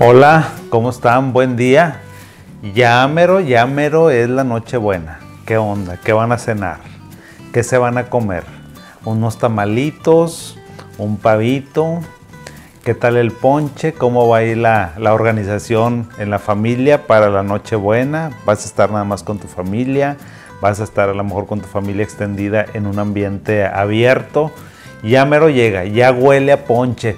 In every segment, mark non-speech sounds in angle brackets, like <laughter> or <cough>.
Hola, ¿cómo están? Buen día. Llámero, llámero es la noche buena. ¿Qué onda? ¿Qué van a cenar? ¿Qué se van a comer? Unos tamalitos, un pavito. ¿Qué tal el ponche? ¿Cómo va la, la organización en la familia para la noche buena? ¿Vas a estar nada más con tu familia? ¿Vas a estar a lo mejor con tu familia extendida en un ambiente abierto? Ya mero llega, ya huele a ponche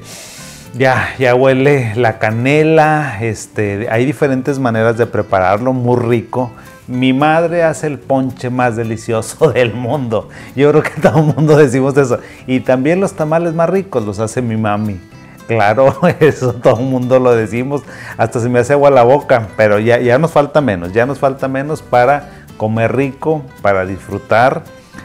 ya, ya huele la canela, este, hay diferentes maneras de prepararlo, muy rico. Mi madre hace el ponche más delicioso <laughs> del mundo. Yo creo que todo el mundo decimos eso. Y también los tamales más ricos los hace mi mami. Claro, <laughs> eso todo el mundo lo decimos. Hasta se me hace agua la boca, pero ya, ya nos falta menos. Ya nos falta menos para comer rico, para disfrutar.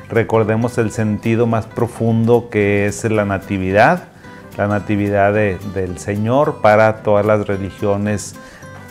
Recordemos el sentido más profundo que es la natividad la natividad del Señor para todas las religiones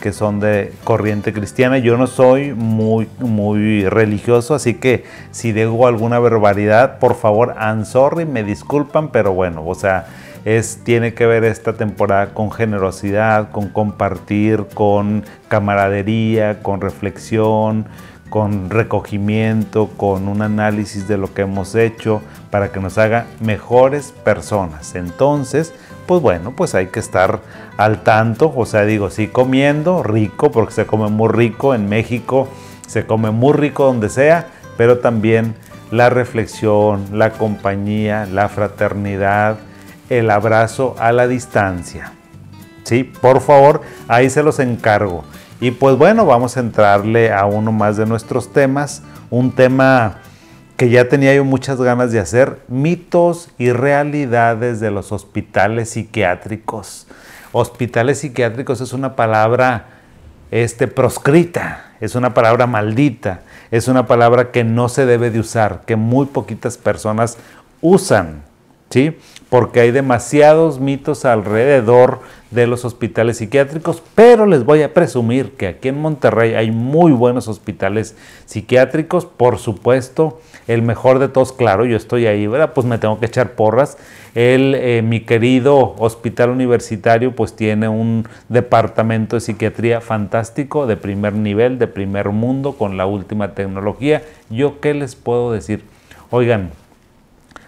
que son de corriente cristiana. Yo no soy muy, muy religioso, así que si digo alguna barbaridad, por favor, I'm sorry, me disculpan, pero bueno, o sea, es, tiene que ver esta temporada con generosidad, con compartir, con camaradería, con reflexión, con recogimiento, con un análisis de lo que hemos hecho para que nos haga mejores personas. Entonces, pues bueno, pues hay que estar al tanto, o sea, digo, sí comiendo rico, porque se come muy rico en México, se come muy rico donde sea, pero también la reflexión, la compañía, la fraternidad, el abrazo a la distancia. Sí, por favor, ahí se los encargo. Y pues bueno, vamos a entrarle a uno más de nuestros temas, un tema que ya tenía yo muchas ganas de hacer, mitos y realidades de los hospitales psiquiátricos. Hospitales psiquiátricos es una palabra este, proscrita, es una palabra maldita, es una palabra que no se debe de usar, que muy poquitas personas usan, ¿sí? Porque hay demasiados mitos alrededor de los hospitales psiquiátricos, pero les voy a presumir que aquí en Monterrey hay muy buenos hospitales psiquiátricos, por supuesto, el mejor de todos, claro, yo estoy ahí, ¿verdad? Pues me tengo que echar porras. El, eh, mi querido hospital universitario pues tiene un departamento de psiquiatría fantástico, de primer nivel, de primer mundo, con la última tecnología. ¿Yo qué les puedo decir? Oigan,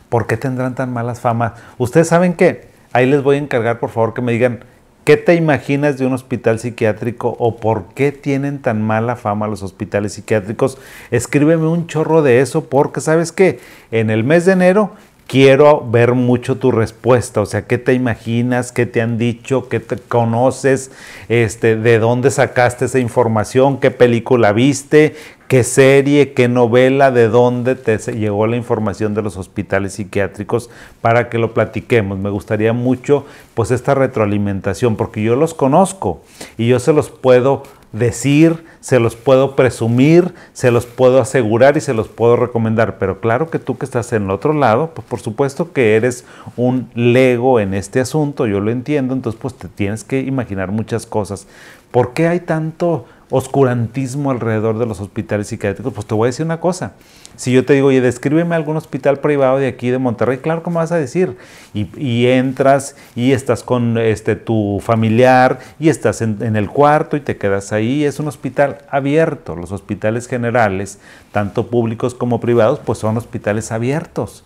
¿por qué tendrán tan malas famas? Ustedes saben que Ahí les voy a encargar, por favor, que me digan qué te imaginas de un hospital psiquiátrico o por qué tienen tan mala fama los hospitales psiquiátricos. Escríbeme un chorro de eso porque sabes que en el mes de enero quiero ver mucho tu respuesta, o sea, qué te imaginas, qué te han dicho, qué te conoces, este, de dónde sacaste esa información, qué película viste, qué serie, qué novela, de dónde te llegó la información de los hospitales psiquiátricos para que lo platiquemos. Me gustaría mucho pues esta retroalimentación porque yo los conozco y yo se los puedo decir, se los puedo presumir, se los puedo asegurar y se los puedo recomendar. Pero claro que tú que estás en el otro lado, pues por supuesto que eres un lego en este asunto, yo lo entiendo, entonces pues te tienes que imaginar muchas cosas. ¿Por qué hay tanto oscurantismo alrededor de los hospitales psiquiátricos, pues te voy a decir una cosa. Si yo te digo, oye, descríbeme algún hospital privado de aquí de Monterrey, claro me vas a decir. Y, entras y estás con este, tu familiar y estás en, en, el cuarto y te quedas ahí. Es un hospital abierto. Los hospitales generales, tanto públicos como privados, pues son hospitales abiertos.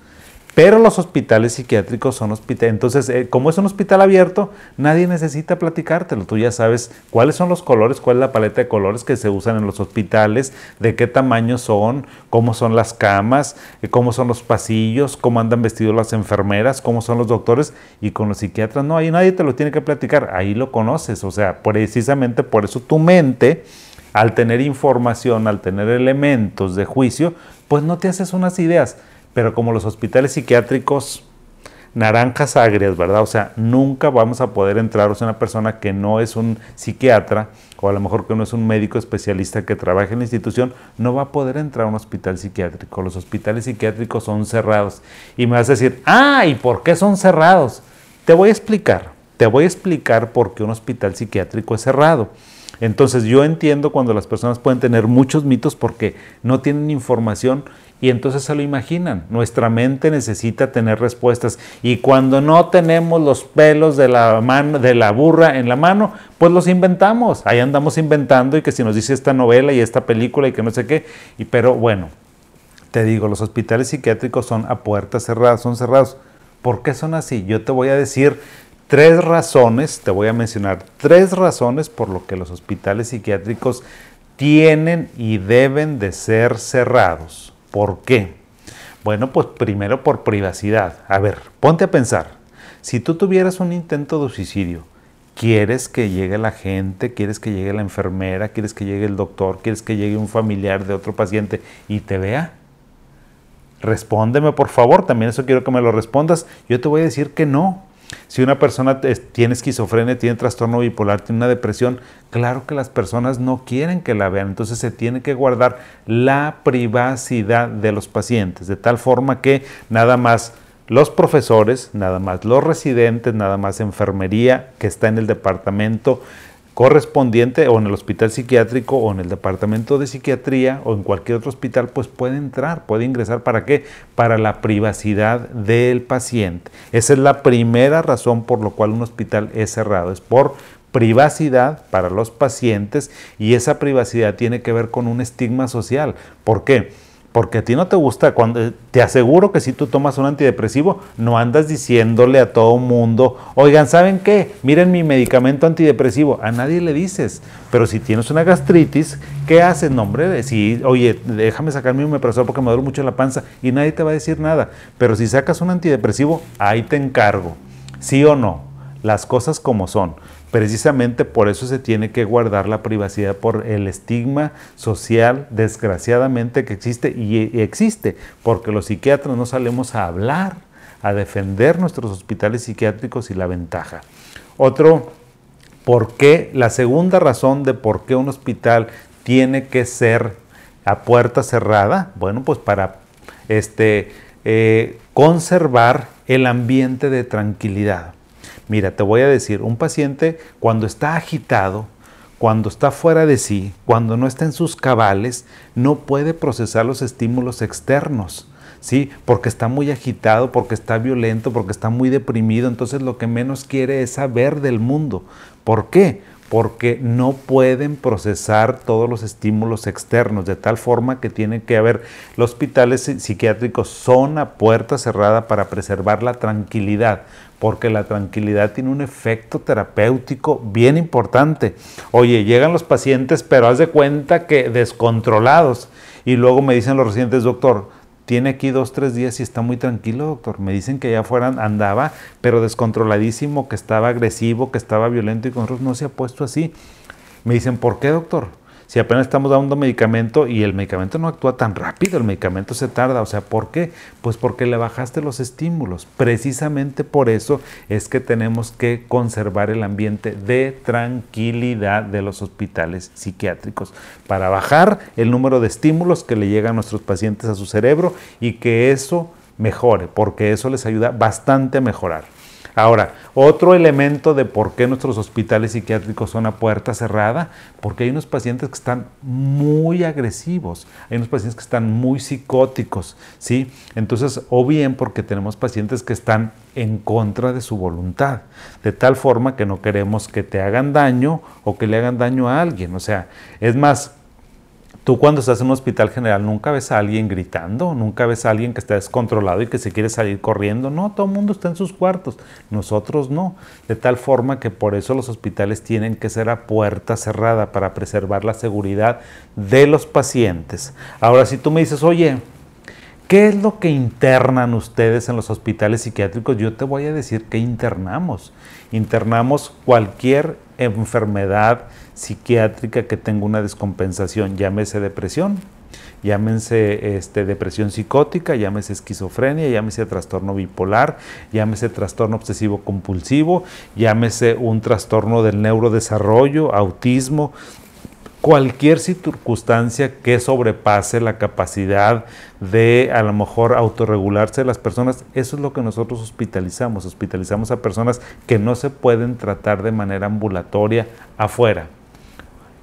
Pero los hospitales psiquiátricos son hospitales. Entonces, eh, como es un hospital abierto, nadie necesita platicártelo. Tú ya sabes cuáles son los colores, cuál es la paleta de colores que se usan en los hospitales, de qué tamaño son, cómo son las camas, eh, cómo son los pasillos, cómo andan vestidos las enfermeras, cómo son los doctores. Y con los psiquiatras, no, ahí nadie te lo tiene que platicar. Ahí lo conoces. O sea, precisamente por eso tu mente, al tener información, al tener elementos de juicio, pues no te haces unas ideas pero como los hospitales psiquiátricos, naranjas agrias, ¿verdad? O sea, nunca vamos a poder entrar, o sea, una persona que no es un psiquiatra, o a lo mejor que no es un médico especialista que trabaja en la institución, no va a poder entrar a un hospital psiquiátrico. Los hospitales psiquiátricos son cerrados. Y me vas a decir, ah, ¿y por qué son cerrados? Te voy a explicar, te voy a explicar por qué un hospital psiquiátrico es cerrado. Entonces yo entiendo cuando las personas pueden tener muchos mitos porque no tienen información y entonces se lo imaginan. Nuestra mente necesita tener respuestas y cuando no tenemos los pelos de la mano de la burra en la mano, pues los inventamos. Ahí andamos inventando y que si nos dice esta novela y esta película y que no sé qué, y pero bueno, te digo, los hospitales psiquiátricos son a puertas cerradas, son cerrados. ¿Por qué son así? Yo te voy a decir tres razones, te voy a mencionar tres razones por lo que los hospitales psiquiátricos tienen y deben de ser cerrados. ¿Por qué? Bueno, pues primero por privacidad. A ver, ponte a pensar. Si tú tuvieras un intento de suicidio, ¿quieres que llegue la gente? ¿Quieres que llegue la enfermera? ¿Quieres que llegue el doctor? ¿Quieres que llegue un familiar de otro paciente y te vea? Respóndeme, por favor. También eso quiero que me lo respondas. Yo te voy a decir que no. Si una persona tiene esquizofrenia, tiene trastorno bipolar, tiene una depresión, claro que las personas no quieren que la vean. Entonces se tiene que guardar la privacidad de los pacientes, de tal forma que nada más los profesores, nada más los residentes, nada más enfermería que está en el departamento correspondiente o en el hospital psiquiátrico o en el departamento de psiquiatría o en cualquier otro hospital, pues puede entrar, puede ingresar. ¿Para qué? Para la privacidad del paciente. Esa es la primera razón por la cual un hospital es cerrado, es por privacidad para los pacientes y esa privacidad tiene que ver con un estigma social. ¿Por qué? Porque a ti no te gusta, te aseguro que si tú tomas un antidepresivo, no andas diciéndole a todo mundo, oigan, ¿saben qué? Miren mi medicamento antidepresivo. A nadie le dices. Pero si tienes una gastritis, ¿qué haces? No, hombre, si, oye, déjame sacarme un omeprazol porque me duele mucho la panza y nadie te va a decir nada. Pero si sacas un antidepresivo, ahí te encargo. ¿Sí o no? Las cosas como son. Precisamente por eso se tiene que guardar la privacidad, por el estigma social, desgraciadamente, que existe y existe, porque los psiquiatras no salimos a hablar, a defender nuestros hospitales psiquiátricos y la ventaja. Otro, ¿por qué? La segunda razón de por qué un hospital tiene que ser a puerta cerrada, bueno, pues para este, eh, conservar el ambiente de tranquilidad. Mira, te voy a decir, un paciente cuando está agitado, cuando está fuera de sí, cuando no está en sus cabales, no puede procesar los estímulos externos. ¿sí? Porque está muy agitado, porque está violento, porque está muy deprimido, entonces lo que menos quiere es saber del mundo. ¿Por qué? Porque no pueden procesar todos los estímulos externos, de tal forma que tienen que haber, los hospitales psiquiátricos son a puerta cerrada para preservar la tranquilidad, porque la tranquilidad tiene un efecto terapéutico bien importante. Oye, llegan los pacientes, pero haz de cuenta que descontrolados. Y luego me dicen los residentes, doctor, tiene aquí dos, tres días y está muy tranquilo, doctor. Me dicen que allá afuera andaba, pero descontroladísimo, que estaba agresivo, que estaba violento y con no se ha puesto así. Me dicen, ¿por qué, doctor? Si apenas estamos dando medicamento y el medicamento no actúa tan rápido, el medicamento se tarda. O sea, ¿por qué? Pues porque le bajaste los estímulos. Precisamente por eso es que tenemos que conservar el ambiente de tranquilidad de los hospitales psiquiátricos para bajar el número de estímulos que le llegan a nuestros pacientes a su cerebro y que eso mejore, porque eso les ayuda bastante a mejorar. Ahora, otro elemento de por qué nuestros hospitales psiquiátricos son a puerta cerrada, porque hay unos pacientes que están muy agresivos, hay unos pacientes que están muy psicóticos, ¿sí? Entonces, o bien porque tenemos pacientes que están en contra de su voluntad, de tal forma que no queremos que te hagan daño o que le hagan daño a alguien. O sea, es más, Tú cuando estás en un hospital general nunca ves a alguien gritando, nunca ves a alguien que está descontrolado y que se quiere salir corriendo. No, todo el mundo está en sus cuartos, nosotros no. De tal forma que por eso los hospitales tienen que ser a puerta cerrada para preservar la seguridad de los pacientes. Ahora, si tú me dices, oye, ¿Qué es lo que internan ustedes en los hospitales psiquiátricos? Yo te voy a decir que internamos. Internamos cualquier enfermedad psiquiátrica que tenga una descompensación, llámese depresión, llámese este, depresión psicótica, llámese esquizofrenia, llámese trastorno bipolar, llámese trastorno obsesivo compulsivo, llámese un trastorno del neurodesarrollo, autismo, cualquier circunstancia que sobrepase la capacidad de a lo mejor autorregularse de las personas, eso es lo que nosotros hospitalizamos. Hospitalizamos a personas que no se pueden tratar de manera ambulatoria afuera.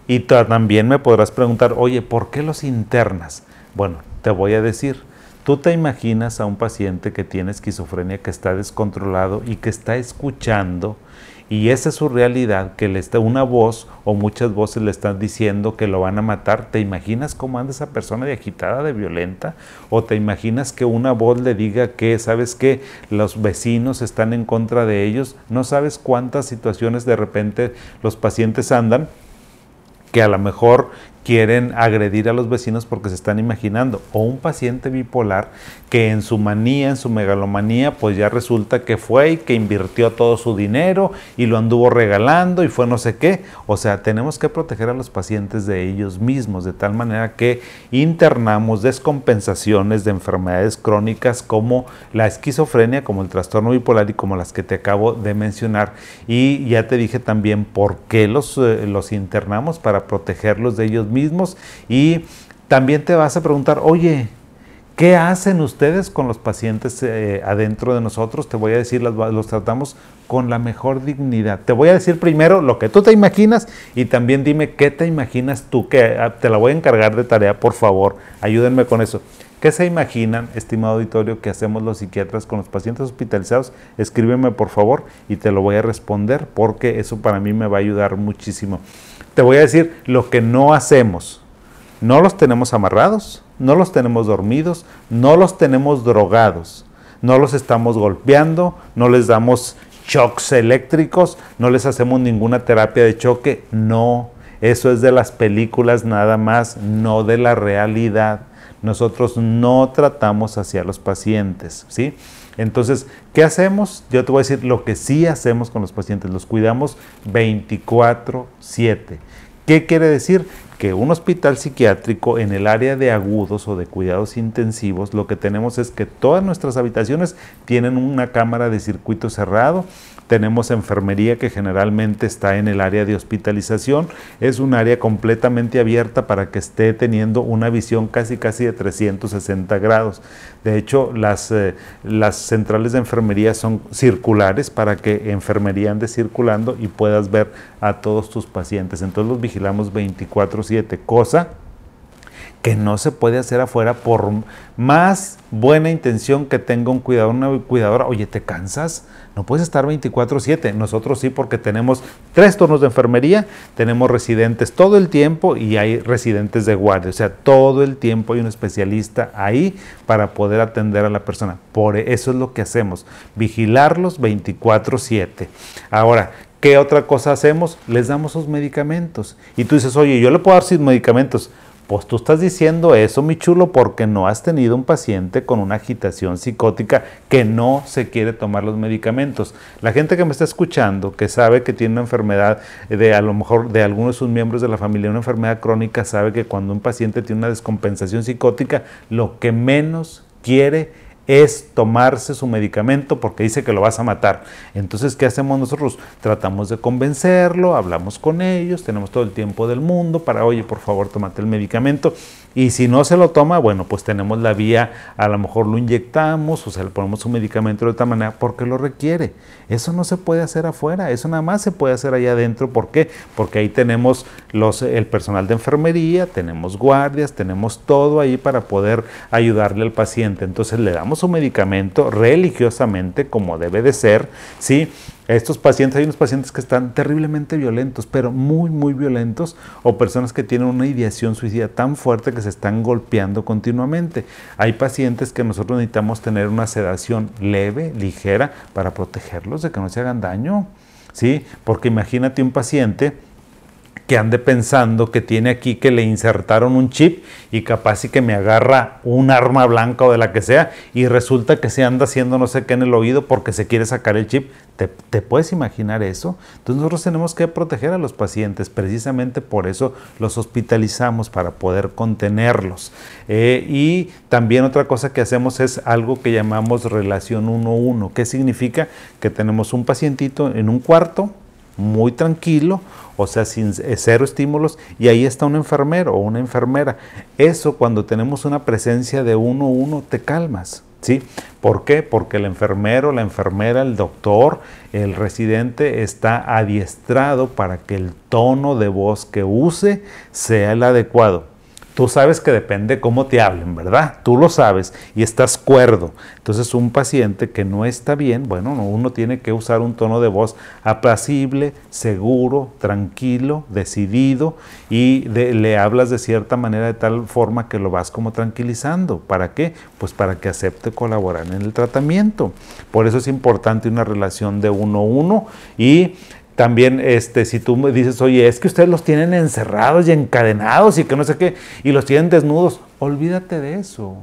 Y también me podrás preguntar, oye, ¿por qué los internas? Bueno, te voy a decir, tú te imaginas a un paciente que tiene esquizofrenia, que está descontrolado y que está escuchando y esa es su realidad, que le está una voz o muchas voces le están diciendo que lo van a matar. ¿Te imaginas cómo anda esa persona de agitada, de violenta? ¿O te imaginas que una voz le diga que, sabes que los vecinos están en contra de ellos? No sabes cuántas situaciones de repente los pacientes andan que a lo mejor quieren agredir a los vecinos porque se están imaginando. O un paciente bipolar que en su manía, en su megalomanía, pues ya resulta que fue y que invirtió todo su dinero y lo anduvo regalando y fue no sé qué. O sea, tenemos que proteger a los pacientes de ellos mismos, de tal manera que internamos descompensaciones de enfermedades crónicas como la esquizofrenia, como el trastorno bipolar y como las que te acabo de mencionar. Y ya te dije también por qué los, eh, los internamos para protegerlos de ellos mismos y también te vas a preguntar, oye, ¿qué hacen ustedes con los pacientes eh, adentro de nosotros? Te voy a decir, los, los, tratamos con la mejor dignidad. Te voy a decir primero lo que tú te imaginas y también dime qué te imaginas tú, que ah, te la voy a encargar de tarea, por favor, ayúdenme con eso. ¿Qué se imaginan, estimado auditorio, que hacemos los psiquiatras con los pacientes hospitalizados? Escríbeme por favor y te lo voy a responder porque eso para mí me va a ayudar muchísimo te voy a decir lo que no hacemos. No los tenemos amarrados, no los tenemos dormidos, no los tenemos drogados, no los estamos golpeando, no les damos shocks eléctricos, no les hacemos ninguna terapia de choque, no. Eso es de las películas nada más, no de la realidad. Nosotros no tratamos hacia los pacientes, ¿sí? Entonces, ¿qué hacemos? Yo te voy a decir lo que sí hacemos con los pacientes. Los cuidamos 24/7. ¿Qué quiere decir? Que un hospital psiquiátrico en el área de agudos o de cuidados intensivos, lo que tenemos es que todas nuestras habitaciones tienen una cámara de circuito cerrado tenemos enfermería que generalmente está en el área de hospitalización. Es un área completamente abierta para que esté teniendo una visión casi casi de 360 grados. De hecho, las, eh, las centrales de enfermería son circulares para que enfermería ande circulando y puedas ver a todos tus pacientes. Entonces los vigilamos 24/7, cosa que no se puede hacer afuera por más buena intención que tenga un cuidador, una cuidadora. Oye, ¿te cansas? No puedes estar 24/7. Nosotros sí porque tenemos tres turnos de enfermería, tenemos residentes todo el tiempo y hay residentes de guardia. O sea, todo el tiempo hay un especialista ahí para poder atender a la persona. Por eso es lo que hacemos, vigilarlos 24/7. Ahora, ¿qué otra cosa hacemos? Les damos sus medicamentos. Y tú dices, oye, yo le puedo dar sus medicamentos. Pues tú estás diciendo eso, mi chulo, porque no has tenido un paciente con una agitación psicótica que no se quiere tomar los medicamentos. La gente que me está escuchando, que sabe que tiene una enfermedad, de a lo mejor de alguno de sus miembros de la familia, una enfermedad crónica, sabe que cuando un paciente tiene una descompensación psicótica, lo que menos quiere es tomarse su medicamento porque dice que lo vas a matar. Entonces, ¿qué hacemos nosotros? Tratamos de convencerlo, hablamos con ellos, tenemos todo el tiempo del mundo para, oye, por favor, tómate el medicamento. Y si no se lo toma, bueno, pues tenemos la vía, a lo mejor lo inyectamos o se le ponemos un medicamento de otra manera porque lo requiere. Eso no se puede hacer afuera, eso nada más se puede hacer allá adentro. ¿Por qué? Porque ahí tenemos los, el personal de enfermería, tenemos guardias, tenemos todo ahí para poder ayudarle al paciente. Entonces le damos un medicamento religiosamente como debe de ser, ¿sí? Estos pacientes, hay unos pacientes que están terriblemente violentos, pero muy, muy violentos, o personas que tienen una ideación suicida tan fuerte que se están golpeando continuamente. Hay pacientes que nosotros necesitamos tener una sedación leve, ligera, para protegerlos de que no se hagan daño, ¿sí? Porque imagínate un paciente que ande pensando que tiene aquí que le insertaron un chip y capaz y que me agarra un arma blanca o de la que sea y resulta que se anda haciendo no sé qué en el oído porque se quiere sacar el chip. ¿Te, puedes imaginar eso? Entonces nosotros tenemos que proteger a los pacientes, precisamente por eso los hospitalizamos, para poder contenerlos. Eh, y también otra cosa que hacemos es algo que llamamos relación 1-1. ¿Qué significa? Que tenemos un pacientito en un cuarto, muy tranquilo, o sea, sin eh, cero estímulos, y ahí está un enfermero o una enfermera. Eso cuando tenemos una presencia de uno a uno, te calmas. ¿Sí? ¿Por qué? Porque el enfermero, la enfermera, el doctor, el residente está adiestrado para que el tono de voz que use sea el adecuado. Tú sabes que depende cómo te hablen, ¿verdad? Tú lo sabes y estás cuerdo. Entonces un paciente que no está bien, bueno, uno tiene que usar un tono de voz apacible, seguro, tranquilo, decidido y le hablas de cierta manera de tal forma que lo vas como tranquilizando. ¿Para qué? Pues para que acepte colaborar en el tratamiento. Por eso es importante una relación de uno a uno y también, este, si tú me dices, oye, es que ustedes los tienen encerrados y encadenados y que no sé qué, y los tienen desnudos, olvídate de eso.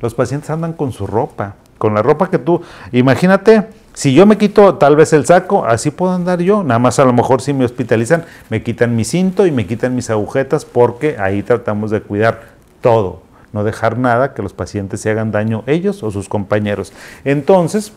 Los pacientes andan con su ropa, con la ropa que tú, imagínate, si yo me quito tal vez el saco, así puedo andar yo. Nada más a lo mejor si me hospitalizan, me quitan mi cinto y me quitan mis agujetas porque ahí tratamos de cuidar todo, no dejar nada que los pacientes se hagan daño ellos o sus compañeros. Entonces,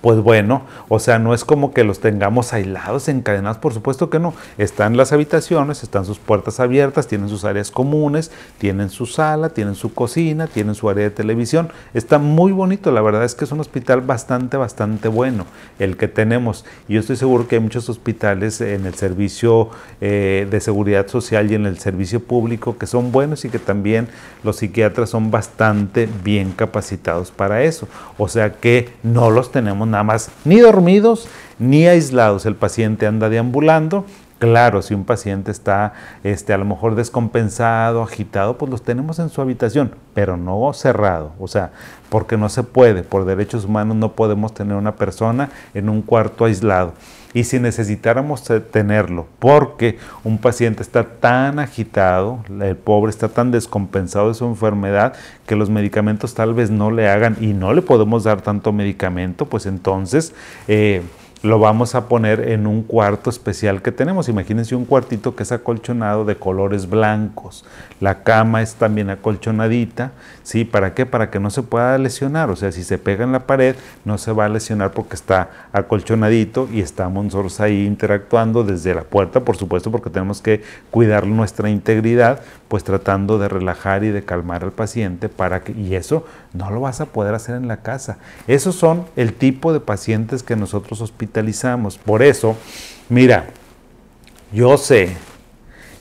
pues bueno, o sea, no es como que los tengamos aislados, encadenados, por supuesto que no. Están las habitaciones, están sus puertas abiertas, tienen sus áreas comunes, tienen su sala, tienen su cocina, tienen su área de televisión. Está muy bonito, la verdad es que es un hospital bastante, bastante bueno el que tenemos. Y yo estoy seguro que hay muchos hospitales en el servicio eh, de seguridad social y en el servicio público que son buenos y que también los psiquiatras son bastante bien capacitados para eso. O sea que no los tenemos nada más ni dormidos ni aislados. El paciente anda deambulando. Claro, si un paciente está este, a lo mejor descompensado, agitado, pues los tenemos en su habitación, pero no cerrado. O sea, porque no se puede, por derechos humanos no podemos tener una persona en un cuarto aislado. Y si necesitáramos tenerlo, porque un paciente está tan agitado, el pobre está tan descompensado de su enfermedad, que los medicamentos tal vez no le hagan y no le podemos dar tanto medicamento, pues entonces... Eh, lo vamos a poner en un cuarto especial que tenemos. Imagínense un cuartito que es acolchonado de colores blancos. La cama es también acolchonadita. ¿Sí? ¿Para qué? Para que no se pueda lesionar. O sea, si se pega en la pared, no se va a lesionar porque está acolchonadito y estamos nosotros ahí interactuando desde la puerta, por supuesto, porque tenemos que cuidar nuestra integridad, pues tratando de relajar y de calmar al paciente para que, y eso no lo vas a poder hacer en la casa. Esos son el tipo de pacientes que nosotros hospitalizamos. Por eso, mira, yo sé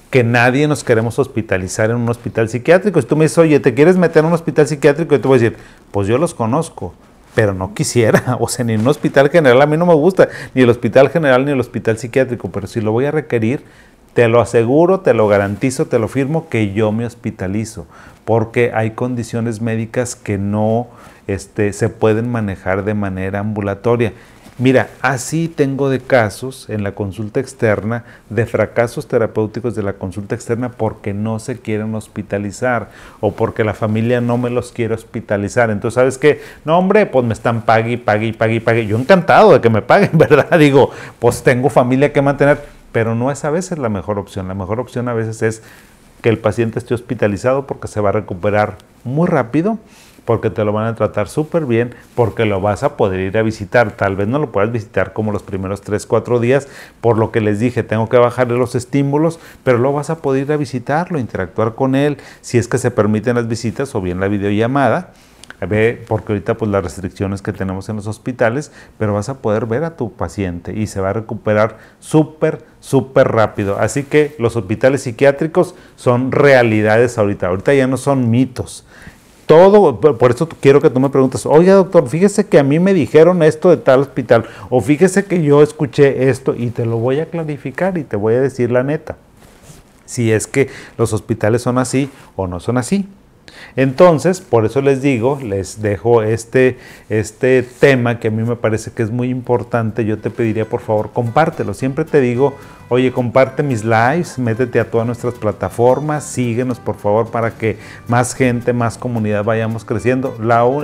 que nadie nos queremos hospitalizar en un hospital psiquiátrico. Si tú me dices, oye, ¿te quieres meter en un hospital psiquiátrico? Y te voy a decir, pues yo los conozco, pero no quisiera. <laughs> O sea, ni en un hospital general a mí no me gusta, ni el hospital general ni el hospital psiquiátrico, pero si lo voy a requerir, te lo aseguro, te lo garantizo, te lo firmo que yo me hospitalizo, porque hay condiciones médicas que no este, se pueden manejar de manera ambulatoria. Mira, así tengo de casos en la consulta externa, de fracasos terapéuticos de la consulta externa porque no se quieren hospitalizar o porque la familia no me los quiere hospitalizar. Entonces, ¿sabes qué? No, hombre, pues me están pague, pague, pague, pague. Yo encantado de que me paguen, <laughs> ¿verdad? Digo, pues tengo familia que mantener pero no es a veces la mejor opción. La mejor opción a veces es que el paciente esté hospitalizado porque se va a recuperar muy rápido, porque te lo van a tratar súper bien, porque lo vas a poder ir a visitar. Tal vez no lo puedas visitar como los primeros 3, 4 días, por lo que les dije, tengo que bajarle los estímulos, pero lo vas a poder ir a visitarlo, interactuar con él, si es que se permiten las visitas o bien la videollamada porque ahorita pues las restricciones que tenemos en los hospitales, pero vas a poder ver a tu paciente y se va a recuperar súper, súper rápido. Así que los hospitales psiquiátricos son realidades ahorita, ahorita ya no son mitos. Todo, por eso quiero que tú me preguntes, oye doctor, fíjese que a mí me dijeron esto de tal hospital, o fíjese que yo escuché esto y te lo voy a clarificar y te voy a decir la neta, si es que los hospitales son así o no son así. Entonces, por eso les digo, les dejo este, este tema que a mí me parece que es muy importante. Yo te pediría, por favor, compártelo. Siempre te digo, oye, comparte mis lives, métete a todas nuestras plataformas, síguenos, por favor, para que más gente, más comunidad vayamos creciendo.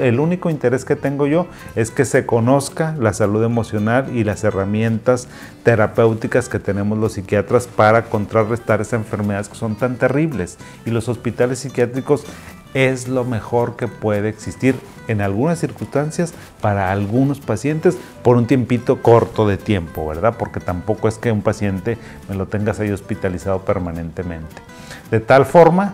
el único interés que tengo yo es que se conozca la salud emocional y las herramientas terapéuticas que tenemos los psiquiatras para contrarrestar esas enfermedades que son tan terribles. Y los hospitales psiquiátricos es lo mejor que puede existir en algunas circunstancias para algunos pacientes por un tiempito corto de tiempo, ¿verdad? Porque tampoco es que un paciente me lo tengas ahí hospitalizado permanentemente. De tal forma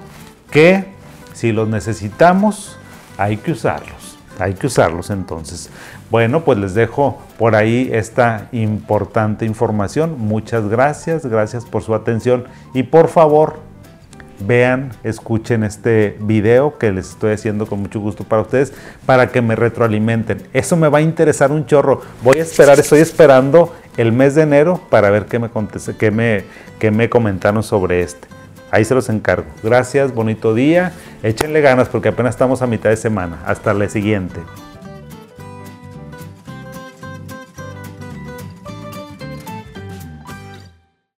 que si los necesitamos, hay que usarlos. Hay que usarlos entonces. Bueno, pues les dejo por ahí esta importante información. Muchas gracias, gracias por su atención y por favor, vean, escuchen este video que les estoy haciendo con mucho gusto para ustedes, para que me retroalimenten. Eso me va a interesar un chorro. Voy a esperar, estoy esperando el mes de enero para ver qué me, qué me, qué me comentaron sobre este. Ahí se los encargo. Gracias, bonito día. Échenle ganas porque apenas estamos a mitad de semana. Hasta la siguiente.